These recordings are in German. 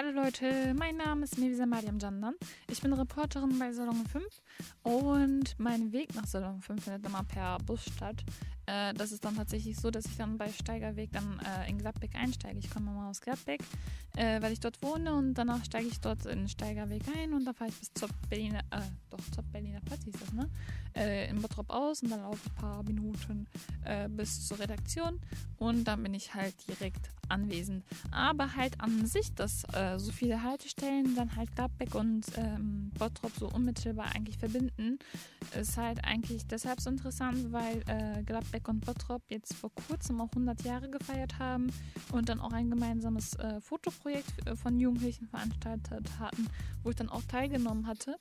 Hallo Leute, mein Name ist Mevisa Mariam Jandan. Ich bin Reporterin bei Salon 5 und mein Weg nach Salon 5 findet immer per Bus statt. Äh, das ist dann tatsächlich so, dass ich dann bei Steigerweg dann äh, in Gladbeck einsteige. Ich komme mal aus Gladbeck, äh, weil ich dort wohne und danach steige ich dort in Steigerweg ein und dann fahre ich bis zur Berliner, äh, doch zur Berliner Platz hieß das, ne? Äh, in Bottrop aus und dann laufe ich ein paar Minuten äh, bis zur Redaktion und dann bin ich halt direkt anwesend. Aber halt an sich, dass so viele Haltestellen dann halt Gladbeck und ähm, Bottrop so unmittelbar eigentlich verbinden, ist halt eigentlich deshalb so interessant, weil äh, Gladbeck und Bottrop jetzt vor kurzem auch 100 Jahre gefeiert haben und dann auch ein gemeinsames äh, Fotoprojekt äh, von Jugendlichen veranstaltet hatten, wo ich dann auch teilgenommen hatte.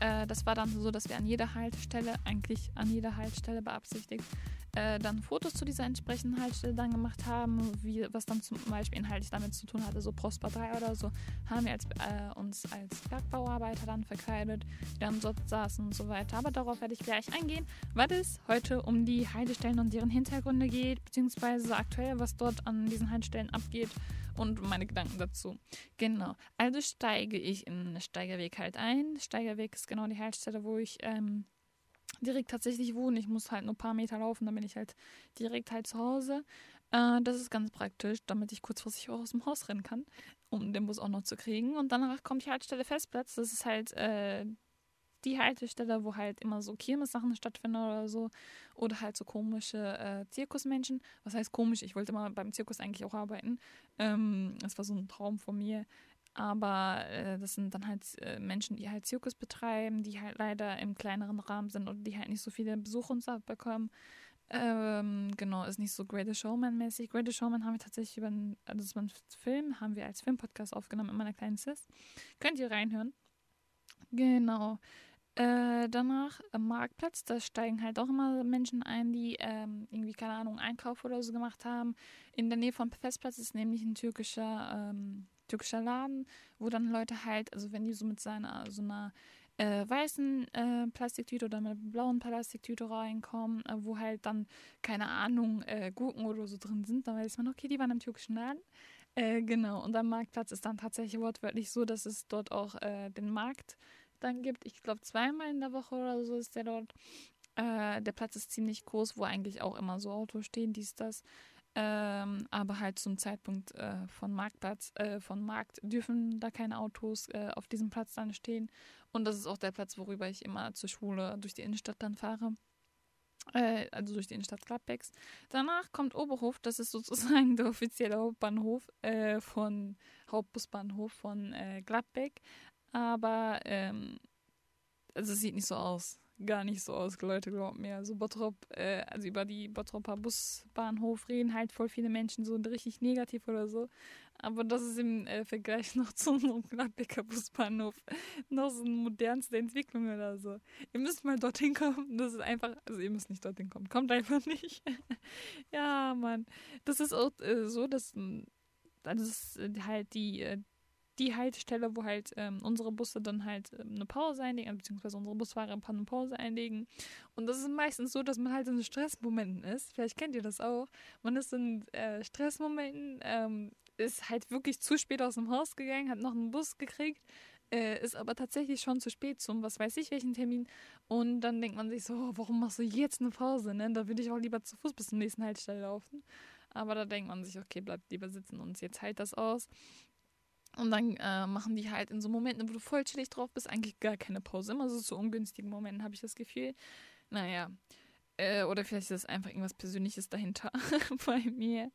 Äh, das war dann so, dass wir an jeder Haltestelle, eigentlich an jeder Haltestelle beabsichtigt, äh, dann Fotos zu dieser entsprechenden Haltestelle dann gemacht haben, wie, was dann zum Beispiel inhaltlich damit zu tun hatte, so Postpartei oder so, haben wir als, äh, uns als Bergbauarbeiter dann verkleidet, die dann dort saßen und so weiter. Aber darauf werde ich gleich eingehen, weil es heute um die Haltestellen und deren Hintergründe geht, beziehungsweise aktuell, was dort an diesen Haltestellen abgeht und meine Gedanken dazu. Genau. Also steige ich in Steigerweg halt ein. Steigerweg ist genau die Haltestelle, wo ich ähm, direkt tatsächlich wohne. Ich muss halt nur ein paar Meter laufen, dann bin ich halt direkt halt zu Hause. Äh, das ist ganz praktisch, damit ich kurzfristig auch aus dem Haus rennen kann, um den Bus auch noch zu kriegen. Und danach kommt die Haltestelle Festplatz. Das ist halt äh, die Haltestelle, wo halt immer so Kirmes-Sachen stattfinden oder so. Oder halt so komische äh, Zirkusmenschen. Was heißt komisch? Ich wollte mal beim Zirkus eigentlich auch arbeiten. Ähm, das war so ein Traum von mir. Aber äh, das sind dann halt äh, Menschen, die halt Zirkus betreiben, die halt leider im kleineren Rahmen sind und die halt nicht so viele Besucher und so bekommen. Ähm, genau, ist nicht so Greatest Showman-mäßig. Greatest Showman haben wir tatsächlich über einen, also Film, haben wir als Filmpodcast aufgenommen in meiner kleinen Sis. Könnt ihr reinhören. Genau. Äh, danach am Marktplatz, da steigen halt auch immer Menschen ein, die ähm, irgendwie, keine Ahnung, Einkauf oder so gemacht haben. In der Nähe vom Festplatz ist nämlich ein türkischer ähm, türkischer Laden, wo dann Leute halt, also wenn die so mit seiner, so einer äh, weißen äh, Plastiktüte oder mit blauen Plastiktüte reinkommen, äh, wo halt dann, keine Ahnung, äh, Gurken oder so drin sind, dann weiß man, okay, die waren im türkischen Laden. Äh, genau, und am Marktplatz ist dann tatsächlich wortwörtlich so, dass es dort auch äh, den Markt dann gibt. Ich glaube, zweimal in der Woche oder so ist der dort. der Platz ist ziemlich groß, wo eigentlich auch immer so Autos stehen, dies, das. Ähm, aber halt zum Zeitpunkt äh, von Marktplatz, äh, von Markt dürfen da keine Autos äh, auf diesem Platz dann stehen. Und das ist auch der Platz, worüber ich immer zur Schule durch die Innenstadt dann fahre. Äh, also durch die Innenstadt Gladbecks. Danach kommt Oberhof, das ist sozusagen der offizielle Hauptbahnhof äh, von Hauptbusbahnhof von äh, Gladbeck. Aber ähm, also es sieht nicht so aus gar nicht so aus, Leute, glaubt mir. Also Bottrop, äh, also über die Bottroper Busbahnhof reden halt voll viele Menschen so richtig negativ oder so. Aber das ist im äh, Vergleich noch zu unserem Gladbecker Busbahnhof noch so eine modernste Entwicklung oder so. Ihr müsst mal dorthin kommen. Das ist einfach, also ihr müsst nicht dorthin kommen. Kommt einfach nicht. ja, Mann. Das ist auch äh, so, dass also das ist halt die, äh, die Haltestelle, wo halt ähm, unsere Busse dann halt ähm, eine Pause einlegen, beziehungsweise unsere Busfahrer eine Pause einlegen. Und das ist meistens so, dass man halt in Stressmomenten ist. Vielleicht kennt ihr das auch. Man ist in äh, Stressmomenten, ähm, ist halt wirklich zu spät aus dem Haus gegangen, hat noch einen Bus gekriegt, äh, ist aber tatsächlich schon zu spät zum was weiß ich welchen Termin. Und dann denkt man sich so, oh, warum machst du jetzt eine Pause? Ne? Da würde ich auch lieber zu Fuß bis zum nächsten Haltestelle laufen. Aber da denkt man sich, okay, bleibt lieber sitzen und jetzt halt das aus. Und dann äh, machen die halt in so Momenten, wo du voll chillig drauf bist, eigentlich gar keine Pause. Immer so zu ungünstigen Momenten habe ich das Gefühl. Naja. Äh, oder vielleicht ist es einfach irgendwas Persönliches dahinter bei mir.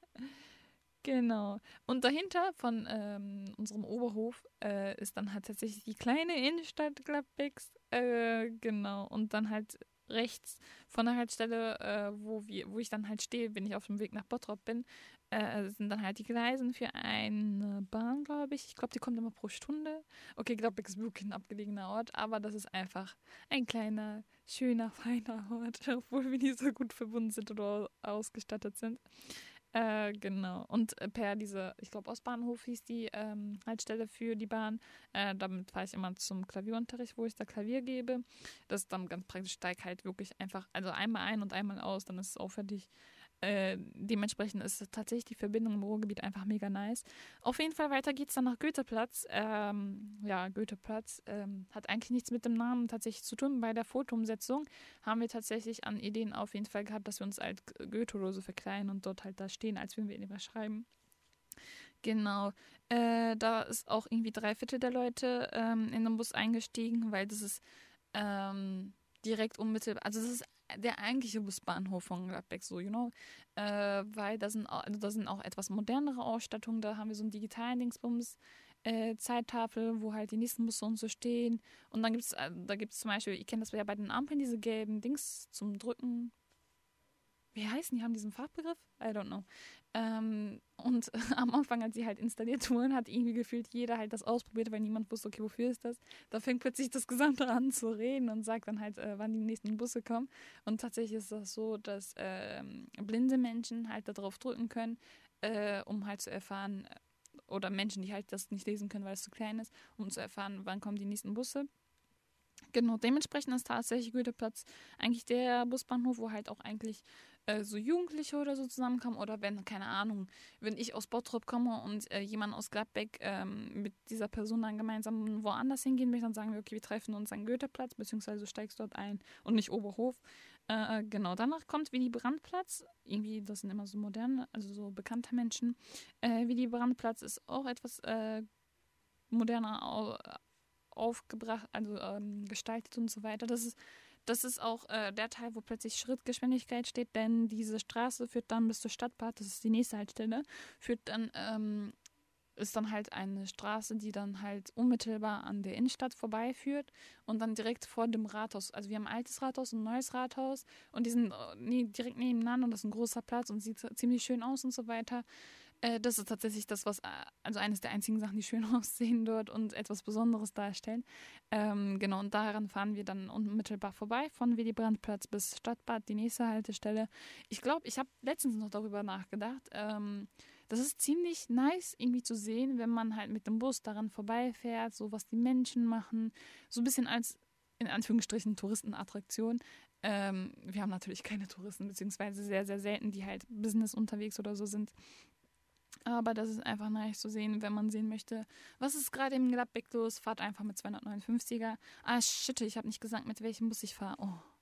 Genau. Und dahinter von ähm, unserem Oberhof äh, ist dann halt tatsächlich die kleine Innenstadt Gladbecks. Äh, genau. Und dann halt rechts von der Haltestelle, äh, wo, wir, wo ich dann halt stehe, wenn ich auf dem Weg nach Bottrop bin, äh, sind dann halt die Gleisen für eine Bahn, glaube ich. Ich glaube, die kommt immer pro Stunde. Okay, ich glaube, ist wirklich ein abgelegener Ort, aber das ist einfach ein kleiner, schöner, feiner Ort, obwohl wir nicht so gut verbunden sind oder ausgestattet sind. Äh, genau. Und äh, per diese, ich glaube, Ostbahnhof hieß die ähm, Haltestelle für die Bahn. Äh, damit fahre ich immer zum Klavierunterricht, wo ich da Klavier gebe. Das ist dann ganz praktisch, steig halt wirklich einfach, also einmal ein und einmal aus, dann ist es auch fertig. Äh, dementsprechend ist tatsächlich die Verbindung im Ruhrgebiet einfach mega nice. Auf jeden Fall weiter geht es dann nach Goetheplatz. Ähm, ja, Goetheplatz ähm, hat eigentlich nichts mit dem Namen tatsächlich zu tun. Bei der Fotoumsetzung haben wir tatsächlich an Ideen auf jeden Fall gehabt, dass wir uns als Goethe oder so verkleiden und dort halt da stehen, als würden wir etwas schreiben. Genau. Äh, da ist auch irgendwie drei Viertel der Leute ähm, in den Bus eingestiegen, weil das ist ähm, direkt unmittelbar, also das ist der eigentliche Busbahnhof von Gladbeck, so, you know. Äh, weil da sind, auch, also da sind auch etwas modernere Ausstattungen, da haben wir so einen digitalen Dingsbums. Äh, Zeittafel, wo halt die nächsten Busse und so stehen. Und dann gibt es, äh, da gibt es zum Beispiel, ich kenne das ja bei den Ampeln, diese gelben Dings zum Drücken. Wie heißen die? Haben diesen Fachbegriff? I don't know. Ähm, und am Anfang, als sie halt installiert wurden, hat irgendwie gefühlt jeder halt das ausprobiert, weil niemand wusste, okay, wofür ist das? Da fängt plötzlich das Gesamte an zu reden und sagt dann halt, äh, wann die nächsten Busse kommen. Und tatsächlich ist das so, dass äh, blinde Menschen halt darauf drücken können, äh, um halt zu erfahren, oder Menschen, die halt das nicht lesen können, weil es zu klein ist, um zu erfahren, wann kommen die nächsten Busse. Genau, dementsprechend ist tatsächlich Goetheplatz eigentlich der Busbahnhof, wo halt auch eigentlich äh, so Jugendliche oder so zusammenkommen oder wenn, keine Ahnung, wenn ich aus Bottrop komme und äh, jemand aus Gladbeck ähm, mit dieser Person dann gemeinsam woanders hingehen möchte, dann sagen wir, okay, wir treffen uns an Goetheplatz, beziehungsweise steigst dort ein und nicht Oberhof. Äh, genau, danach kommt Willy Brandtplatz. Irgendwie, das sind immer so moderne, also so bekannte Menschen. Äh, Willy Brandtplatz ist auch etwas äh, moderner aufgebracht, also ähm, gestaltet und so weiter. Das ist das ist auch äh, der Teil, wo plötzlich Schrittgeschwindigkeit steht, denn diese Straße führt dann bis zur Stadtbad, das ist die nächste Haltestelle, führt dann, ähm, ist dann halt eine Straße, die dann halt unmittelbar an der Innenstadt vorbeiführt und dann direkt vor dem Rathaus. Also wir haben ein altes Rathaus und ein neues Rathaus und die sind äh, direkt nebeneinander und das ist ein großer Platz und sieht ziemlich schön aus und so weiter. Äh, das ist tatsächlich das, was, äh, also eines der einzigen Sachen, die schön aussehen dort und etwas Besonderes darstellen. Ähm, genau, und daran fahren wir dann unmittelbar vorbei, von Willy Brandtplatz bis Stadtbad, die nächste Haltestelle. Ich glaube, ich habe letztens noch darüber nachgedacht. Ähm, das ist ziemlich nice irgendwie zu sehen, wenn man halt mit dem Bus daran vorbeifährt, so was die Menschen machen, so ein bisschen als in Anführungsstrichen Touristenattraktion. Ähm, wir haben natürlich keine Touristen, beziehungsweise sehr, sehr selten, die halt Business unterwegs oder so sind. Aber das ist einfach nice zu sehen, wenn man sehen möchte, was ist gerade im Gladbeck los. Fahrt einfach mit 259er. Ah, shit, ich habe nicht gesagt, mit welchem Bus ich fahre. Oh,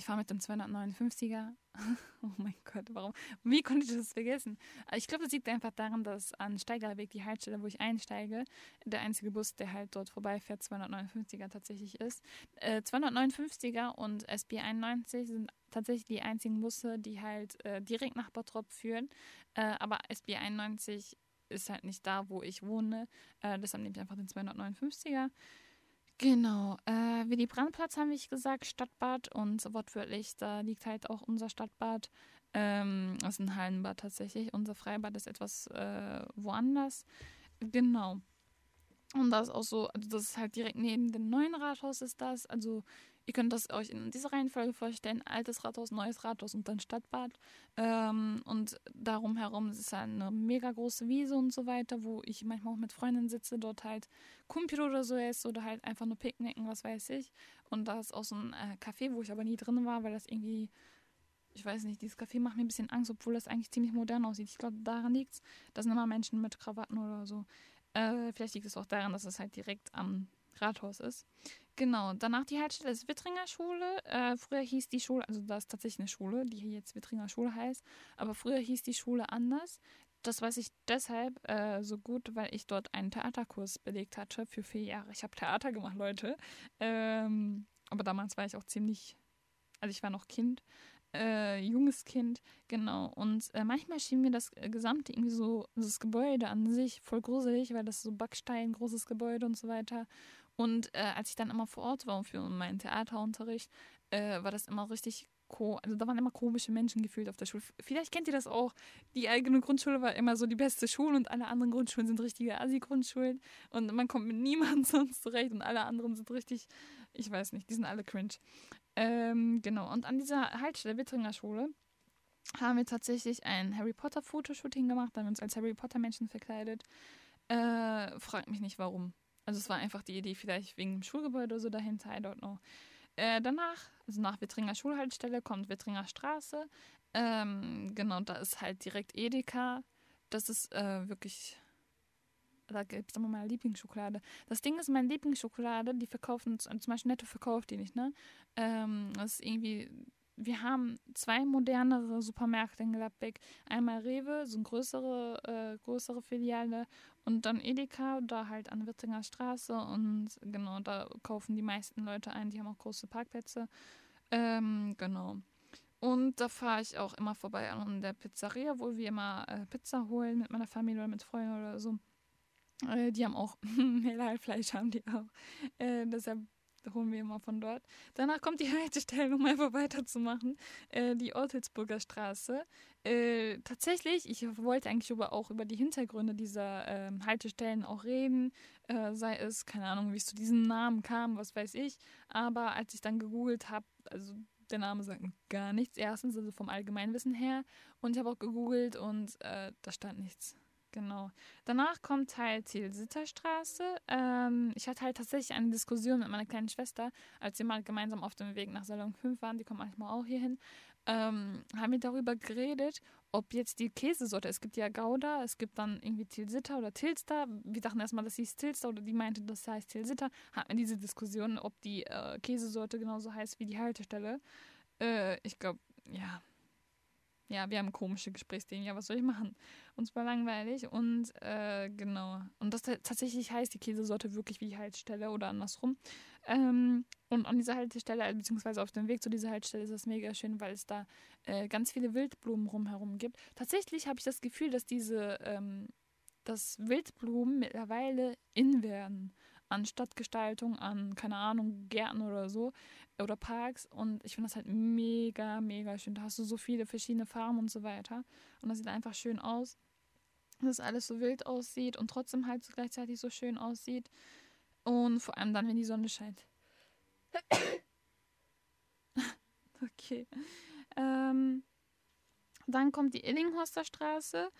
ich fahre mit dem 259er. oh mein Gott, warum? Wie konnte ich das vergessen? Ich glaube, das liegt einfach daran, dass an Steigerweg, die Haltestelle, wo ich einsteige, der einzige Bus, der halt dort vorbeifährt, 259er tatsächlich ist. Äh, 259er und SB 91 sind tatsächlich die einzigen Busse, die halt äh, direkt nach Bottrop führen. Äh, aber SB 91 ist halt nicht da, wo ich wohne. Äh, deshalb nehme ich einfach den 259er. Genau. Äh, Willy Brandtplatz haben wir gesagt, Stadtbad und wortwörtlich, da liegt halt auch unser Stadtbad. Ähm, das ist ein Hallenbad tatsächlich. Unser Freibad ist etwas äh, woanders. Genau. Und das ist auch so, also das ist halt direkt neben dem neuen Rathaus ist das. Also Ihr könnt das euch in dieser Reihenfolge vorstellen: altes Rathaus, neues Rathaus und dann Stadtbad. Ähm, und darum herum ist eine mega große Wiese und so weiter, wo ich manchmal auch mit Freundinnen sitze, dort halt Kumpel oder so ist oder halt einfach nur picknicken, was weiß ich. Und da ist auch so ein äh, Café, wo ich aber nie drin war, weil das irgendwie ich weiß nicht, dieses Café macht mir ein bisschen Angst, obwohl das eigentlich ziemlich modern aussieht. Ich glaube, daran liegt es. Da sind immer Menschen mit Krawatten oder so. Äh, vielleicht liegt es auch daran, dass es halt direkt am Rathaus ist. Genau, danach die Haltestelle ist Wittringer Schule. Äh, früher hieß die Schule, also da ist tatsächlich eine Schule, die hier jetzt Wittringer Schule heißt, aber früher hieß die Schule anders. Das weiß ich deshalb äh, so gut, weil ich dort einen Theaterkurs belegt hatte für vier Jahre. Ich habe Theater gemacht, Leute. Ähm, aber damals war ich auch ziemlich, also ich war noch Kind, äh, junges Kind, genau. Und äh, manchmal schien mir das Gesamte irgendwie so, das Gebäude an sich voll gruselig, weil das so Backstein, großes Gebäude und so weiter. Und äh, als ich dann immer vor Ort war für meinen Theaterunterricht, äh, war das immer richtig also da waren immer komische Menschen gefühlt auf der Schule. Vielleicht kennt ihr das auch. Die eigene Grundschule war immer so die beste Schule und alle anderen Grundschulen sind richtige Assi-Grundschulen und man kommt mit niemandem sonst zurecht und alle anderen sind richtig, ich weiß nicht, die sind alle cringe. Ähm, genau, und an dieser Haltestelle Wittringer Schule haben wir tatsächlich ein Harry Potter Fotoshooting gemacht, haben wir uns als Harry Potter Menschen verkleidet. Äh, fragt mich nicht warum. Also es war einfach die Idee, vielleicht wegen dem Schulgebäude oder so dahinter, I don't know. Äh, danach, also nach Wittringer Schulhaltestelle, kommt Wittringer Straße. Ähm, genau, da ist halt direkt Edeka. Das ist äh, wirklich da gibt es immer meine Lieblingsschokolade. Das Ding ist, meine Lieblingsschokolade, die verkaufen, zum Beispiel Netto verkauft die nicht, ne? Ähm, das ist irgendwie, wir haben zwei modernere Supermärkte in Gladbeck. Einmal Rewe, so eine größere, äh, größere Filiale und dann Edeka, da halt an Wittinger Straße und genau, da kaufen die meisten Leute ein, die haben auch große Parkplätze. Ähm, genau. Und da fahre ich auch immer vorbei an der Pizzeria, wo wir immer äh, Pizza holen mit meiner Familie oder mit Freunden oder so. Äh, die haben auch Halal-Fleisch, haben die auch. Äh, deshalb holen wir immer von dort. Danach kommt die Haltestelle, um einfach weiterzumachen, äh, die Ortelsburger Straße. Äh, tatsächlich, ich wollte eigentlich über, auch über die Hintergründe dieser äh, Haltestellen auch reden, äh, sei es, keine Ahnung, wie es zu diesem Namen kam, was weiß ich. Aber als ich dann gegoogelt habe, also der Name sagt gar nichts. Erstens, also vom Allgemeinwissen her. Und ich habe auch gegoogelt und äh, da stand nichts. Genau. Danach kommt halt Tilsitterstraße. Ähm, ich hatte halt tatsächlich eine Diskussion mit meiner kleinen Schwester, als wir mal gemeinsam auf dem Weg nach Salon 5 waren, die kommt manchmal auch hier hin, ähm, haben wir darüber geredet, ob jetzt die Käsesorte, es gibt ja Gouda, es gibt dann irgendwie Tilsitter oder Tilster. Wir dachten erstmal, das hieß Tilster oder die meinte, das heißt Tilsitter. Hatten wir diese Diskussion, ob die äh, Käsesorte genauso heißt wie die Haltestelle. Äh, ich glaube, ja, ja, wir haben komische Gesprächsthemen. Ja, was soll ich machen? Uns war langweilig und äh, genau. Und das tatsächlich heißt die Käsesorte wirklich wie Haltestelle oder andersrum. Ähm, und an dieser Haltestelle, äh, beziehungsweise auf dem Weg zu dieser Haltestelle ist das mega schön, weil es da äh, ganz viele Wildblumen rumherum gibt. Tatsächlich habe ich das Gefühl, dass diese, ähm, dass Wildblumen mittlerweile in werden an Stadtgestaltung, an, keine Ahnung, Gärten oder so oder Parks. Und ich finde das halt mega, mega schön. Da hast du so viele verschiedene Farben und so weiter. Und das sieht einfach schön aus. Dass alles so wild aussieht und trotzdem halt gleichzeitig so schön aussieht. Und vor allem dann, wenn die Sonne scheint. okay. Ähm, dann kommt die Illinghorster Straße.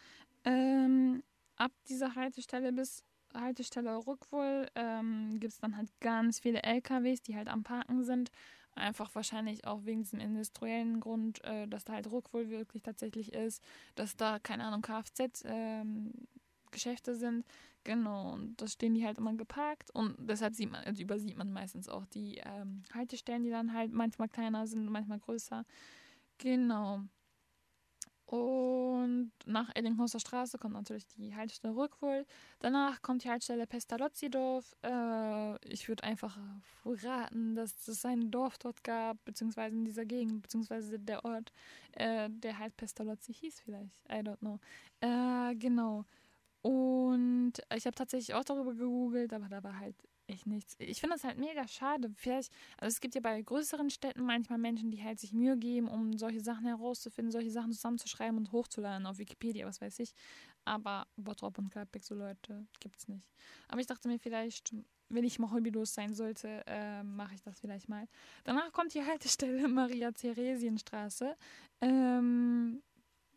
Ähm, ab dieser Haltestelle bis Haltestelle Rückwohl ähm, gibt es dann halt ganz viele LKWs, die halt am Parken sind. Einfach wahrscheinlich auch wegen diesem industriellen Grund, äh, dass da halt Rückwohl wirklich tatsächlich ist, dass da, keine Ahnung, Kfz-Geschäfte ähm, sind. Genau, und das stehen die halt immer geparkt und deshalb sieht man, also übersieht man meistens auch die ähm, Haltestellen, die dann halt manchmal kleiner sind, manchmal größer. Genau. Und nach Eddinghauser Straße kommt natürlich die Haltestelle Rückwohl. Danach kommt die Haltestelle Pestalozzi-Dorf. Äh, ich würde einfach raten, dass es ein Dorf dort gab, beziehungsweise in dieser Gegend, beziehungsweise der Ort, äh, der halt Pestalozzi hieß vielleicht. I don't know. Äh, genau. Und ich habe tatsächlich auch darüber gegoogelt, aber da war halt echt nichts. Ich finde das halt mega schade. Vielleicht, also es gibt ja bei größeren Städten manchmal Menschen, die halt sich Mühe geben, um solche Sachen herauszufinden, solche Sachen zusammenzuschreiben und hochzuladen auf Wikipedia, was weiß ich. Aber Bottrop und Gladbeck, so Leute, gibt's nicht. Aber ich dachte mir vielleicht, wenn ich mal hobbylos sein sollte, äh, mache ich das vielleicht mal. Danach kommt die Haltestelle Maria-Theresienstraße. Ähm,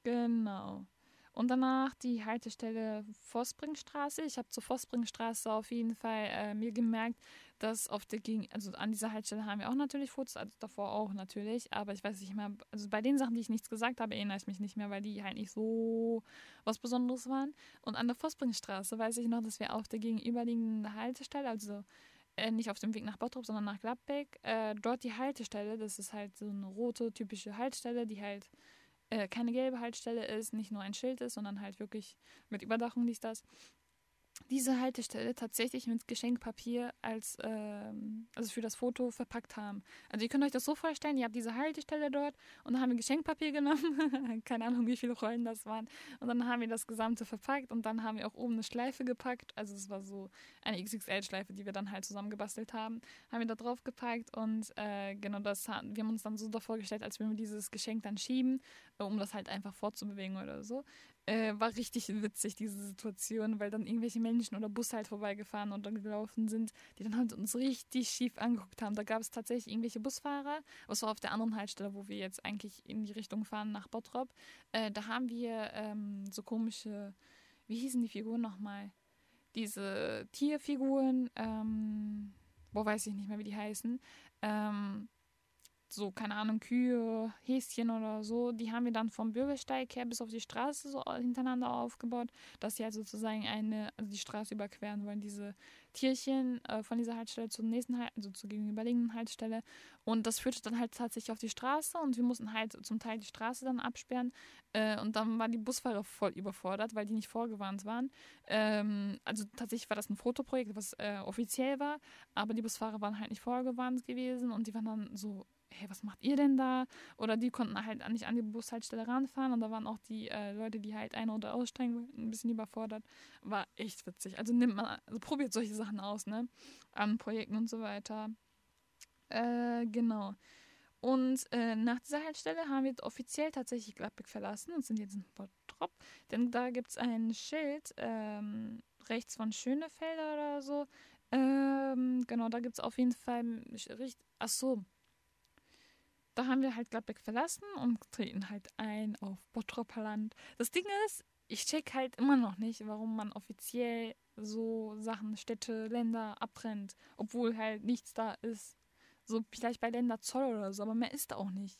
genau. Und danach die Haltestelle Vosspringstraße. Ich habe zur Vosspringstraße auf jeden Fall äh, mir gemerkt, dass auf der Gegen also an dieser Haltestelle haben wir auch natürlich Fotos, also davor auch natürlich, aber ich weiß nicht mehr, also bei den Sachen, die ich nichts gesagt habe, erinnere ich mich nicht mehr, weil die halt nicht so was Besonderes waren. Und an der Vosspringstraße weiß ich noch, dass wir auf der gegenüberliegenden Haltestelle, also äh, nicht auf dem Weg nach Bottrop, sondern nach Gladbeck, äh, dort die Haltestelle, das ist halt so eine rote, typische Haltestelle, die halt äh, keine gelbe Haltestelle ist, nicht nur ein Schild ist, sondern halt wirklich mit Überdachung dies, das diese Haltestelle tatsächlich mit Geschenkpapier als ähm, also für das Foto verpackt haben. Also ihr könnt euch das so vorstellen, ihr habt diese Haltestelle dort und dann haben wir Geschenkpapier genommen, keine Ahnung wie viele Rollen das waren. Und dann haben wir das gesamte verpackt und dann haben wir auch oben eine Schleife gepackt, also es war so eine XXL-Schleife, die wir dann halt zusammengebastelt haben, haben wir da drauf gepackt und äh, genau das haben wir haben uns dann so davor gestellt, als würden wir dieses Geschenk dann schieben, um das halt einfach fortzubewegen oder so äh, war richtig witzig, diese Situation, weil dann irgendwelche Menschen oder Busse halt vorbeigefahren und dann gelaufen sind, die dann halt uns richtig schief angeguckt haben. Da gab es tatsächlich irgendwelche Busfahrer, was war auf der anderen Haltestelle, wo wir jetzt eigentlich in die Richtung fahren nach Bottrop. Äh, da haben wir ähm, so komische, wie hießen die Figuren nochmal? Diese Tierfiguren, ähm, wo weiß ich nicht mehr, wie die heißen. Ähm, so, keine Ahnung, Kühe, Häschen oder so, die haben wir dann vom Bürgersteig her bis auf die Straße so hintereinander aufgebaut, dass sie halt sozusagen eine, also die Straße überqueren wollen, diese Tierchen äh, von dieser Haltestelle zur nächsten, halt, also zur gegenüberliegenden Haltestelle. Und das führte dann halt tatsächlich auf die Straße und wir mussten halt zum Teil die Straße dann absperren. Äh, und dann waren die Busfahrer voll überfordert, weil die nicht vorgewarnt waren. Ähm, also tatsächlich war das ein Fotoprojekt, was äh, offiziell war, aber die Busfahrer waren halt nicht vorgewarnt gewesen und die waren dann so hey, was macht ihr denn da? Oder die konnten halt nicht an die Bushaltestelle ranfahren und da waren auch die äh, Leute, die halt ein- oder aussteigen wollten, ein bisschen überfordert. War echt witzig. Also nimmt man, also probiert solche Sachen aus, ne? An Projekten und so weiter. Äh, genau. Und äh, nach dieser Haltestelle haben wir offiziell tatsächlich Gladbeck verlassen und sind jetzt in Bottrop. Denn da gibt es ein Schild ähm, rechts von Schönefelder oder so. Ähm, genau, da gibt es auf jeden Fall. Ach so, da haben wir halt Gladbeck verlassen und treten halt ein auf Bottroper Land. Das Ding ist, ich check halt immer noch nicht, warum man offiziell so Sachen, Städte, Länder abtrennt, obwohl halt nichts da ist. So vielleicht bei Länderzoll oder so, aber mehr ist da auch nicht.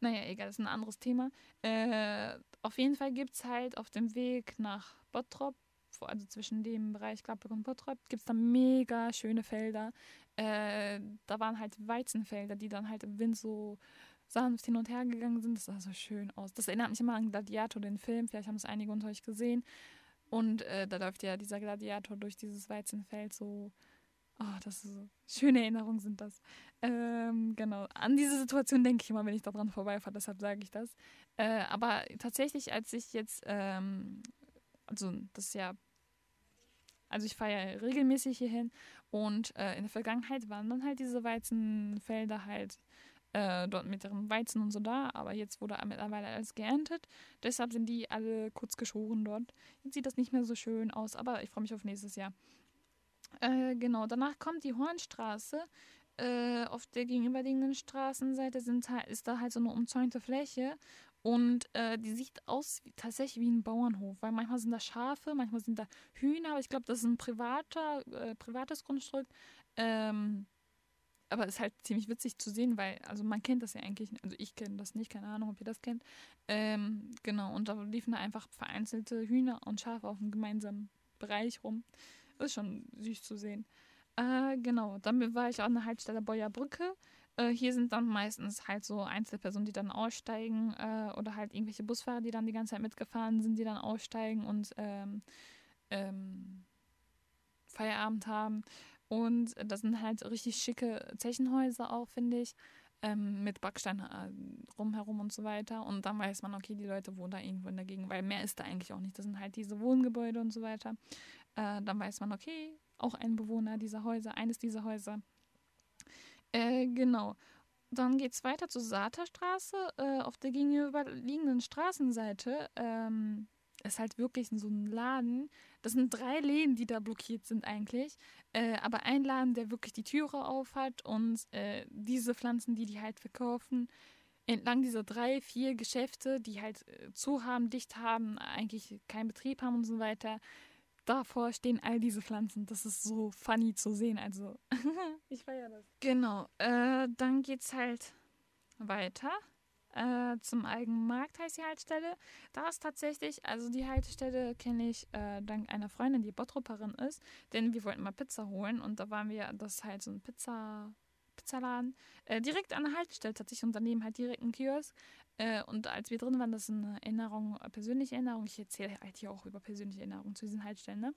Naja, egal, das ist ein anderes Thema. Äh, auf jeden Fall gibt es halt auf dem Weg nach Bottrop, also zwischen dem Bereich Gladbeck und Bottrop, gibt es da mega schöne Felder äh, da waren halt Weizenfelder, die dann halt im Wind so sanft hin und her gegangen sind. Das sah so schön aus. Das erinnert mich immer an Gladiator, den Film. Vielleicht haben es einige unter euch gesehen. Und äh, da läuft ja dieser Gladiator durch dieses Weizenfeld so. Oh, das ist so schöne Erinnerungen sind das. Ähm, genau. An diese Situation denke ich immer, wenn ich da dran vorbeifahre, deshalb sage ich das. Äh, aber tatsächlich, als ich jetzt, ähm, also das ist ja also ich fahre ja regelmäßig hierhin und äh, in der Vergangenheit waren dann halt diese Weizenfelder halt äh, dort mit ihren Weizen und so da, aber jetzt wurde mittlerweile alles geerntet. Deshalb sind die alle kurz geschoren dort. Jetzt sieht das nicht mehr so schön aus, aber ich freue mich auf nächstes Jahr. Äh, genau, danach kommt die Hornstraße. Äh, auf der gegenüberliegenden Straßenseite sind, ist da halt so eine umzäunte Fläche und äh, die sieht aus wie, tatsächlich wie ein Bauernhof, weil manchmal sind da Schafe, manchmal sind da Hühner, aber ich glaube, das ist ein privater, äh, privates Grundstück. Ähm, aber ist halt ziemlich witzig zu sehen, weil, also man kennt das ja eigentlich, also ich kenne das nicht, keine Ahnung, ob ihr das kennt. Ähm, genau, und da liefen da einfach vereinzelte Hühner und Schafe auf einem gemeinsamen Bereich rum. Ist schon süß zu sehen. Äh, genau, dann war ich auch an der Haltestelle Beuer Brücke. Äh, hier sind dann meistens halt so Einzelpersonen, die dann aussteigen äh, oder halt irgendwelche Busfahrer, die dann die ganze Zeit mitgefahren sind, die dann aussteigen und ähm, ähm, Feierabend haben. Und das sind halt richtig schicke Zechenhäuser auch, finde ich, ähm, mit Backstein äh, rumherum und so weiter. Und dann weiß man, okay, die Leute wohnen da irgendwo in der Gegend, weil mehr ist da eigentlich auch nicht. Das sind halt diese Wohngebäude und so weiter. Äh, dann weiß man, okay, auch ein Bewohner dieser Häuser, eines dieser Häuser. Äh, genau. Dann geht es weiter zur Saterstraße. Äh, auf der gegenüberliegenden Straßenseite ähm, ist halt wirklich so ein Laden. Das sind drei Läden, die da blockiert sind eigentlich. Äh, aber ein Laden, der wirklich die Türe auf hat und äh, diese Pflanzen, die die halt verkaufen, entlang dieser drei, vier Geschäfte, die halt äh, zu haben, dicht haben, eigentlich keinen Betrieb haben und so weiter, davor stehen all diese Pflanzen. Das ist so funny zu sehen. Also, ich feiere das. Genau. Äh, dann geht's halt weiter. Äh, zum Eigenmarkt heißt die Haltestelle. Da ist tatsächlich, also die Haltestelle kenne ich äh, dank einer Freundin, die Bottroperin ist, denn wir wollten mal Pizza holen und da waren wir, das ist halt so ein Pizza, Pizzaladen, äh, direkt an der Haltestelle tatsächlich und daneben halt direkt ein Kiosk. Äh, und als wir drin waren, das ist eine Erinnerung, eine persönliche Erinnerung. Ich erzähle halt hier auch über persönliche Erinnerungen zu diesen Haltestellen. Ne?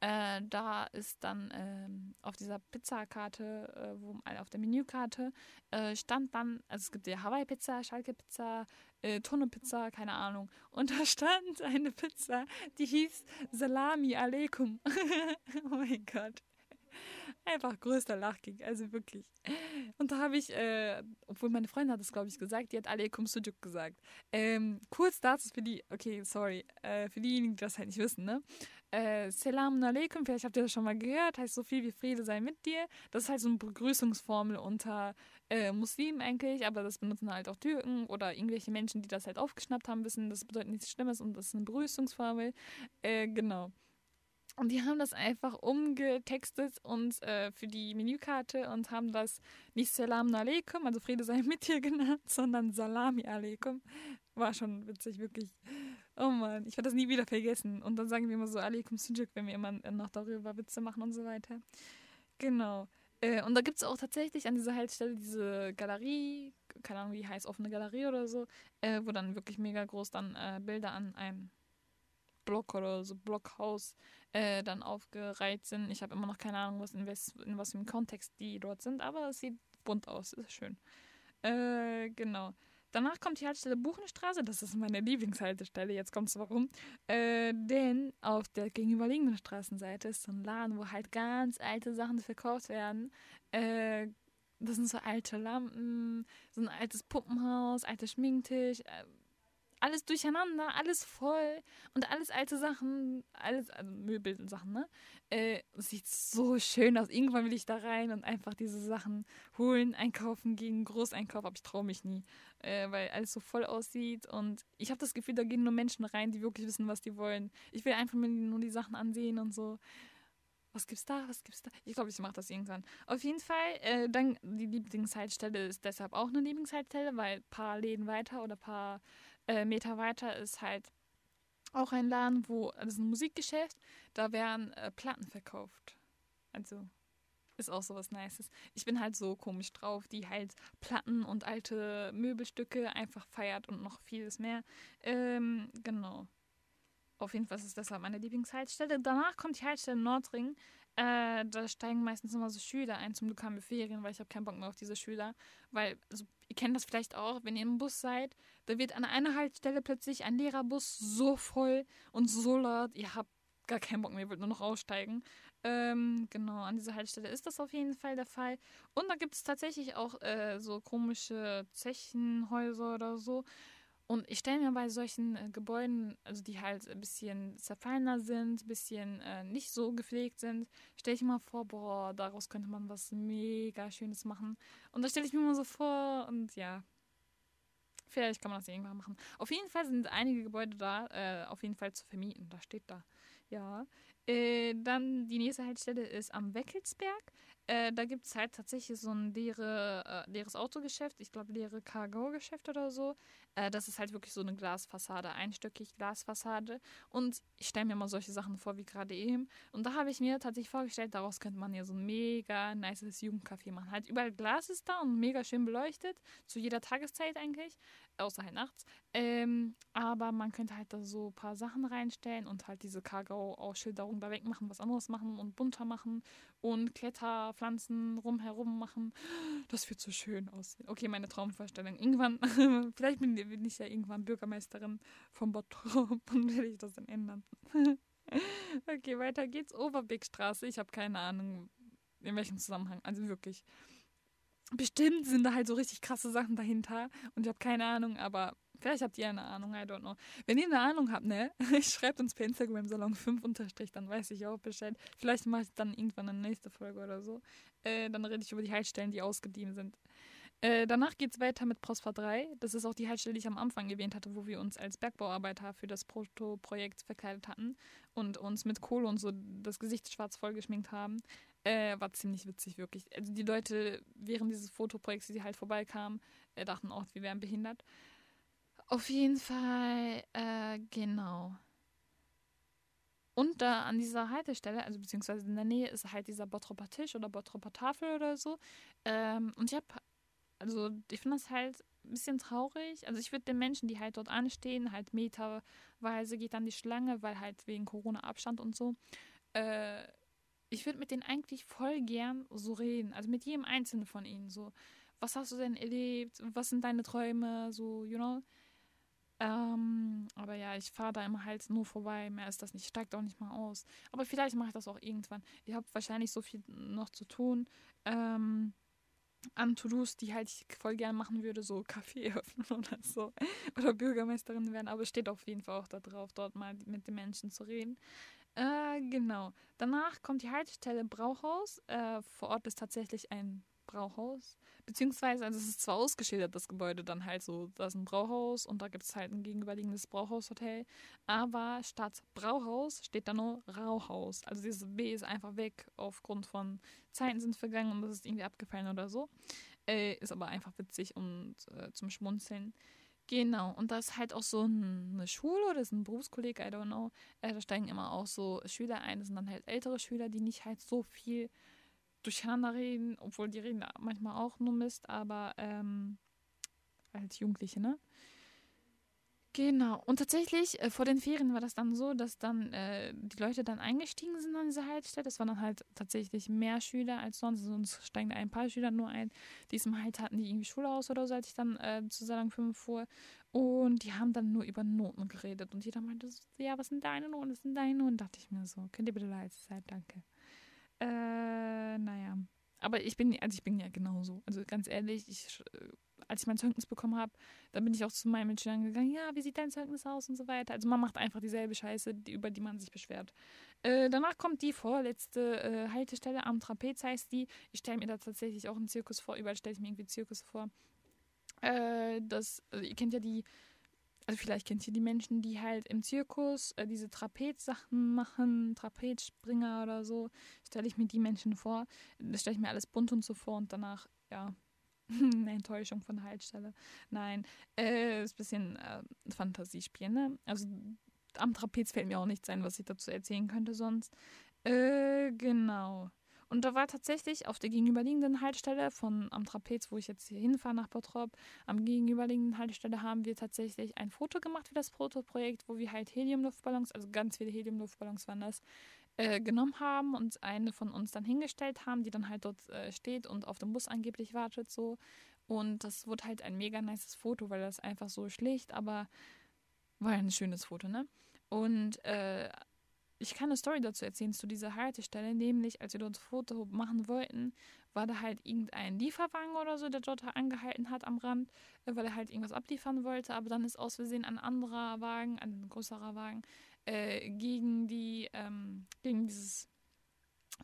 Äh, da ist dann ähm, auf dieser Pizzakarte, äh, wo, auf der Menükarte, äh, stand dann, also es gibt ja Hawaii-Pizza, Schalke-Pizza, äh, Tonne-Pizza, keine Ahnung. Und da stand eine Pizza, die hieß Salami Aleikum. oh mein Gott. Einfach größter Lachkick, also wirklich. Und da habe ich, äh, obwohl meine Freundin hat das, glaube ich, gesagt, die hat Aleikum Sujuk gesagt. Ähm, kurz dazu für die, okay, sorry, äh, für diejenigen, die das halt nicht wissen, ne? Äh, Salam alaikum, vielleicht habt ihr das schon mal gehört, heißt so viel wie Friede sei mit dir. Das ist halt so eine Begrüßungsformel unter äh, Muslimen eigentlich, aber das benutzen halt auch Türken oder irgendwelche Menschen, die das halt aufgeschnappt haben, wissen, das bedeutet nichts Schlimmes und das ist eine Begrüßungsformel. Äh, genau. Und die haben das einfach umgetextet und äh, für die Menükarte und haben das nicht Salam Aleikum, also Friede sei mit dir genannt, sondern Salami Aleikum. War schon witzig, wirklich. Oh Mann, ich werde das nie wieder vergessen. Und dann sagen wir immer so Aleikum Sujuk, wenn wir immer noch darüber Witze machen und so weiter. Genau. Äh, und da gibt es auch tatsächlich an dieser Haltestelle diese Galerie, keine Ahnung, wie heißt, offene Galerie oder so, äh, wo dann wirklich mega groß dann äh, Bilder an einem Block oder so Blockhaus äh, dann aufgereiht sind. Ich habe immer noch keine Ahnung, was in, was, in was im Kontext die dort sind, aber es sieht bunt aus, ist schön. Äh, genau. Danach kommt die Haltestelle Buchenstraße, das ist meine Lieblingshaltestelle, jetzt kommt's warum. Äh, denn auf der gegenüberliegenden Straßenseite ist so ein Laden, wo halt ganz alte Sachen verkauft werden. Äh, das sind so alte Lampen, so ein altes Puppenhaus, alter Schminktisch, äh, alles durcheinander, alles voll und alles alte Sachen, alles, also Möbel und Sachen, ne? Äh, sieht so schön aus. Irgendwann will ich da rein und einfach diese Sachen holen, einkaufen gehen, Großeinkauf, aber ich traue mich nie, äh, weil alles so voll aussieht und ich habe das Gefühl, da gehen nur Menschen rein, die wirklich wissen, was die wollen. Ich will einfach nur die Sachen ansehen und so was gibt's da, was gibt's da? Ich glaube, ich mache das irgendwann. Auf jeden Fall, äh, dann die Lieblingshaltestelle ist deshalb auch eine Lieblingshaltestelle, weil ein paar Läden weiter oder ein paar äh, Meter weiter ist halt auch ein Laden, wo, das ist ein Musikgeschäft, da werden äh, Platten verkauft. Also ist auch so was Nices. Ich bin halt so komisch drauf, die halt Platten und alte Möbelstücke einfach feiert und noch vieles mehr. Ähm, genau. Auf jeden Fall ist es deshalb meine Lieblingshaltestelle. Danach kommt die Haltestelle Nordring. Äh, da steigen meistens immer so Schüler ein. Zum Glück haben wir Ferien, weil ich habe keinen Bock mehr auf diese Schüler. Weil, also, ihr kennt das vielleicht auch, wenn ihr im Bus seid, da wird an einer Haltestelle plötzlich ein Lehrerbus so voll und so laut, ihr habt gar keinen Bock mehr, ihr wollt nur noch aussteigen. Ähm, genau, an dieser Haltestelle ist das auf jeden Fall der Fall. Und da gibt es tatsächlich auch äh, so komische Zechenhäuser oder so. Und ich stelle mir bei solchen äh, Gebäuden, also die halt ein bisschen zerfallener sind, ein bisschen äh, nicht so gepflegt sind, stelle ich mir mal vor, boah, daraus könnte man was mega Schönes machen. Und da stelle ich mir mal so vor und ja, vielleicht kann man das irgendwann machen. Auf jeden Fall sind einige Gebäude da, äh, auf jeden Fall zu vermieten. Da steht da. Ja. Äh, dann die nächste Haltestelle ist am Weckelsberg. Äh, da gibt es halt tatsächlich so ein leere, äh, leeres Autogeschäft, ich glaube leere Cargo-Geschäft oder so. Äh, das ist halt wirklich so eine Glasfassade, einstöckig Glasfassade. Und ich stelle mir mal solche Sachen vor wie gerade eben. Und da habe ich mir tatsächlich vorgestellt, daraus könnte man ja so ein mega nices Jugendcafé machen. Halt überall Glas ist da und mega schön beleuchtet, zu jeder Tageszeit eigentlich, außer halt nachts. Ähm, aber man könnte halt da so ein paar Sachen reinstellen und halt diese Cargo-Ausschilderung da wegmachen, was anderes machen und bunter machen und Kletterpflanzen rumherum machen. Das wird so schön aussehen. Okay, meine Traumvorstellung. Irgendwann, vielleicht bin, ich ja irgendwann Bürgermeisterin von Bottrop und werde ich das dann ändern. okay, weiter geht's. Oberbeckstraße. Ich habe keine Ahnung, in welchem Zusammenhang. Also wirklich. Bestimmt sind da halt so richtig krasse Sachen dahinter und ich habe keine Ahnung, aber Vielleicht habt ihr eine Ahnung, I don't know. Wenn ihr eine Ahnung habt, ne, schreibt uns per Instagram Salon 5 unterstrich, dann weiß ich auch Bescheid. Vielleicht mache ich dann irgendwann eine nächste Folge oder so. Äh, dann rede ich über die Haltestellen, die ausgedient sind. Äh, danach geht es weiter mit Prosper 3. Das ist auch die Haltestelle, die ich am Anfang erwähnt hatte, wo wir uns als Bergbauarbeiter für das Proto-Projekt verkleidet hatten und uns mit Kohle und so das Gesicht schwarz vollgeschminkt haben. Äh, war ziemlich witzig, wirklich. Also die Leute während dieses Fotoprojekts, die halt vorbeikamen, äh, dachten auch, wir wären behindert. Auf jeden Fall, äh, genau. Und da an dieser Haltestelle, also beziehungsweise in der Nähe, ist halt dieser Bottropper Tisch oder Bottropper Tafel oder so. Ähm, und ich habe, also ich finde das halt ein bisschen traurig. Also ich würde den Menschen, die halt dort anstehen, halt meterweise geht dann die Schlange, weil halt wegen Corona-Abstand und so. Äh, ich würde mit denen eigentlich voll gern so reden. Also mit jedem einzelnen von ihnen. So, was hast du denn erlebt? Was sind deine Träume? So, you know. Ähm, aber ja, ich fahre da immer halt nur vorbei. Mehr ist das nicht. Steigt auch nicht mal aus. Aber vielleicht mache ich das auch irgendwann. Ich habe wahrscheinlich so viel noch zu tun. Ähm, an To-Dos, die halt ich voll gern machen würde, so Kaffee öffnen oder so. Oder Bürgermeisterin werden. Aber steht auf jeden Fall auch da drauf, dort mal mit den Menschen zu reden. Äh, genau. Danach kommt die Haltestelle Brauhaus. Äh, vor Ort ist tatsächlich ein Brauhaus. Beziehungsweise, also es ist zwar ausgeschildert, das Gebäude dann halt so, da ist ein Brauhaus und da gibt es halt ein gegenüberliegendes Brauhaushotel. Aber statt Brauhaus steht da nur Rauhaus. Also dieses B ist einfach weg aufgrund von Zeiten sind vergangen und das ist irgendwie abgefallen oder so. Äh, ist aber einfach witzig und äh, zum Schmunzeln. Genau, und da ist halt auch so eine Schule oder ist ein Berufskolleg, I don't know. Äh, da steigen immer auch so Schüler ein, das sind dann halt ältere Schüler, die nicht halt so viel durcheinander reden, obwohl die reden manchmal auch nur Mist, aber ähm, als Jugendliche, ne? Genau. Und tatsächlich, äh, vor den Ferien war das dann so, dass dann äh, die Leute dann eingestiegen sind an diese Haltestelle. Es waren dann halt tatsächlich mehr Schüler als sonst. Sonst steigen ein paar Schüler nur ein. Diesmal halt hatten die irgendwie Schule aus oder so, als ich dann äh, zu Salon 5 fuhr. Und die haben dann nur über Noten geredet. Und jeder meinte so, ja, was sind deine Noten, was sind deine Noten? Dachte ich mir so, könnt ihr bitte leise sein, danke. Äh, naja. Aber ich bin, also ich bin ja genauso. Also ganz ehrlich, ich äh, als ich mein Zeugnis bekommen habe, dann bin ich auch zu meinen Mitschülern gegangen, ja, wie sieht dein Zeugnis aus und so weiter. Also man macht einfach dieselbe Scheiße, die, über die man sich beschwert. Äh, danach kommt die vorletzte äh, Haltestelle am Trapez, heißt die. Ich stelle mir da tatsächlich auch einen Zirkus vor, überall stelle ich mir irgendwie Zirkus vor. Äh, das, also ihr kennt ja die, also vielleicht kennt ihr die Menschen, die halt im Zirkus äh, diese Trapezsachen machen, Trapezspringer oder so. Stelle ich mir die Menschen vor. Das stelle ich mir alles bunt und so vor und danach, ja, eine Enttäuschung von der Haltestelle. Nein, äh, ist ein bisschen äh, Fantasiespiel, ne? Also am Trapez fällt mir auch nichts ein, was ich dazu erzählen könnte sonst. Äh, genau. Und da war tatsächlich auf der gegenüberliegenden Haltestelle von am Trapez, wo ich jetzt hier hinfahre nach Bottrop, am gegenüberliegenden Haltestelle haben wir tatsächlich ein Foto gemacht für das Protoprojekt, wo wir halt Heliumluftballons, also ganz viele Heliumluftballons waren das, äh, genommen haben und eine von uns dann hingestellt haben, die dann halt dort äh, steht und auf dem Bus angeblich wartet so. Und das wurde halt ein mega nices Foto, weil das einfach so schlicht, aber war ein schönes Foto, ne? Und äh, ich kann eine Story dazu erzählen zu dieser Haltestelle, nämlich als wir dort ein Foto machen wollten, war da halt irgendein Lieferwagen oder so, der dort angehalten hat am Rand, äh, weil er halt irgendwas abliefern wollte, aber dann ist aus Versehen ein anderer Wagen, ein größerer Wagen, äh, gegen die, ähm, gegen dieses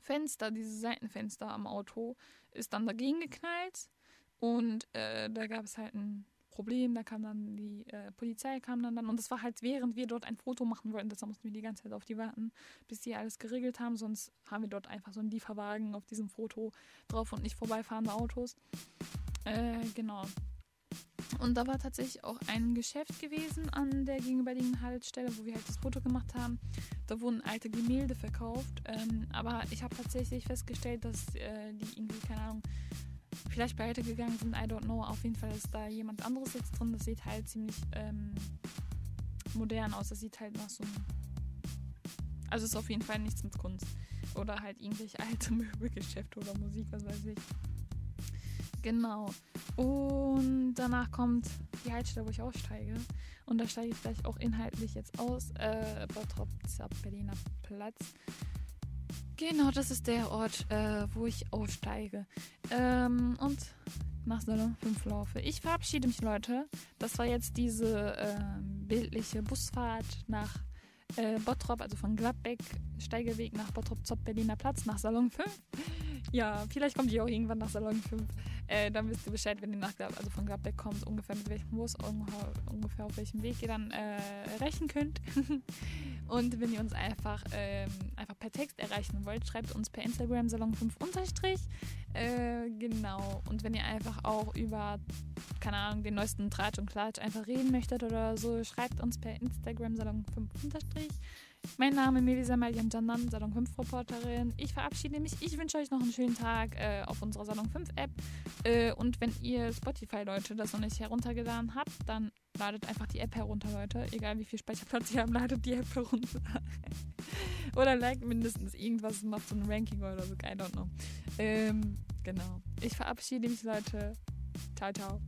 Fenster, dieses Seitenfenster am Auto, ist dann dagegen geknallt. Und äh, da gab es halt ein Problem, da kam dann die äh, Polizei kam dann dann und das war halt während wir dort ein Foto machen wollten, deshalb mussten wir die ganze Zeit auf die warten, bis die alles geregelt haben, sonst haben wir dort einfach so einen Lieferwagen auf diesem Foto drauf und nicht vorbeifahrende Autos. Äh, genau. Und da war tatsächlich auch ein Geschäft gewesen an der gegenüberliegenden Haltestelle, wo wir halt das Foto gemacht haben. Da wurden alte Gemälde verkauft. Ähm, aber ich habe tatsächlich festgestellt, dass äh, die irgendwie, keine Ahnung, vielleicht pleite gegangen sind. I don't know. Auf jeden Fall ist da jemand anderes jetzt drin. Das sieht halt ziemlich ähm, modern aus. Das sieht halt nach so einem. Also ist auf jeden Fall nichts mit Kunst. Oder halt irgendwelche alte Möbelgeschäfte oder Musik, was weiß ich. Genau. Und danach kommt die Haltestelle, wo ich aussteige. Und da steige ich vielleicht auch inhaltlich jetzt aus. Äh, Bottrop Berliner Platz. Genau, das ist der Ort, äh, wo ich aussteige. Ähm, und nach Salon 5 laufe. Ich verabschiede mich, Leute. Das war jetzt diese äh, bildliche Busfahrt nach äh, Bottrop, also von Gladbeck, Steigeweg nach Bottrop Zopp Berliner Platz, nach Salon 5. Ja, vielleicht kommt ihr auch irgendwann nach Salon 5. Äh, dann wisst ihr Bescheid, wenn ihr nach also von Gladbeck kommt, ungefähr mit welchem Bus, ungefähr auf welchem Weg ihr dann äh, rechnen könnt. Und wenn ihr uns einfach, ähm, einfach per Text erreichen wollt, schreibt uns per Instagram Salon 5 unterstrich. Äh, genau. Und wenn ihr einfach auch über, keine Ahnung, den neuesten Tratsch und Klatsch einfach reden möchtet oder so, schreibt uns per Instagram Salon 5 unterstrich. Mein Name ist Melisa Malian Janan, Salon 5 Reporterin. Ich verabschiede mich. Ich wünsche euch noch einen schönen Tag äh, auf unserer Salon 5 App. Äh, und wenn ihr Spotify-Leute das noch nicht heruntergeladen habt, dann ladet einfach die App herunter, Leute. Egal wie viel Speicherplatz ihr habt, ladet die App herunter. oder liked mindestens irgendwas, macht so ein Ranking oder so. I don't know. Ähm, genau. Ich verabschiede mich, Leute. Ciao, ciao.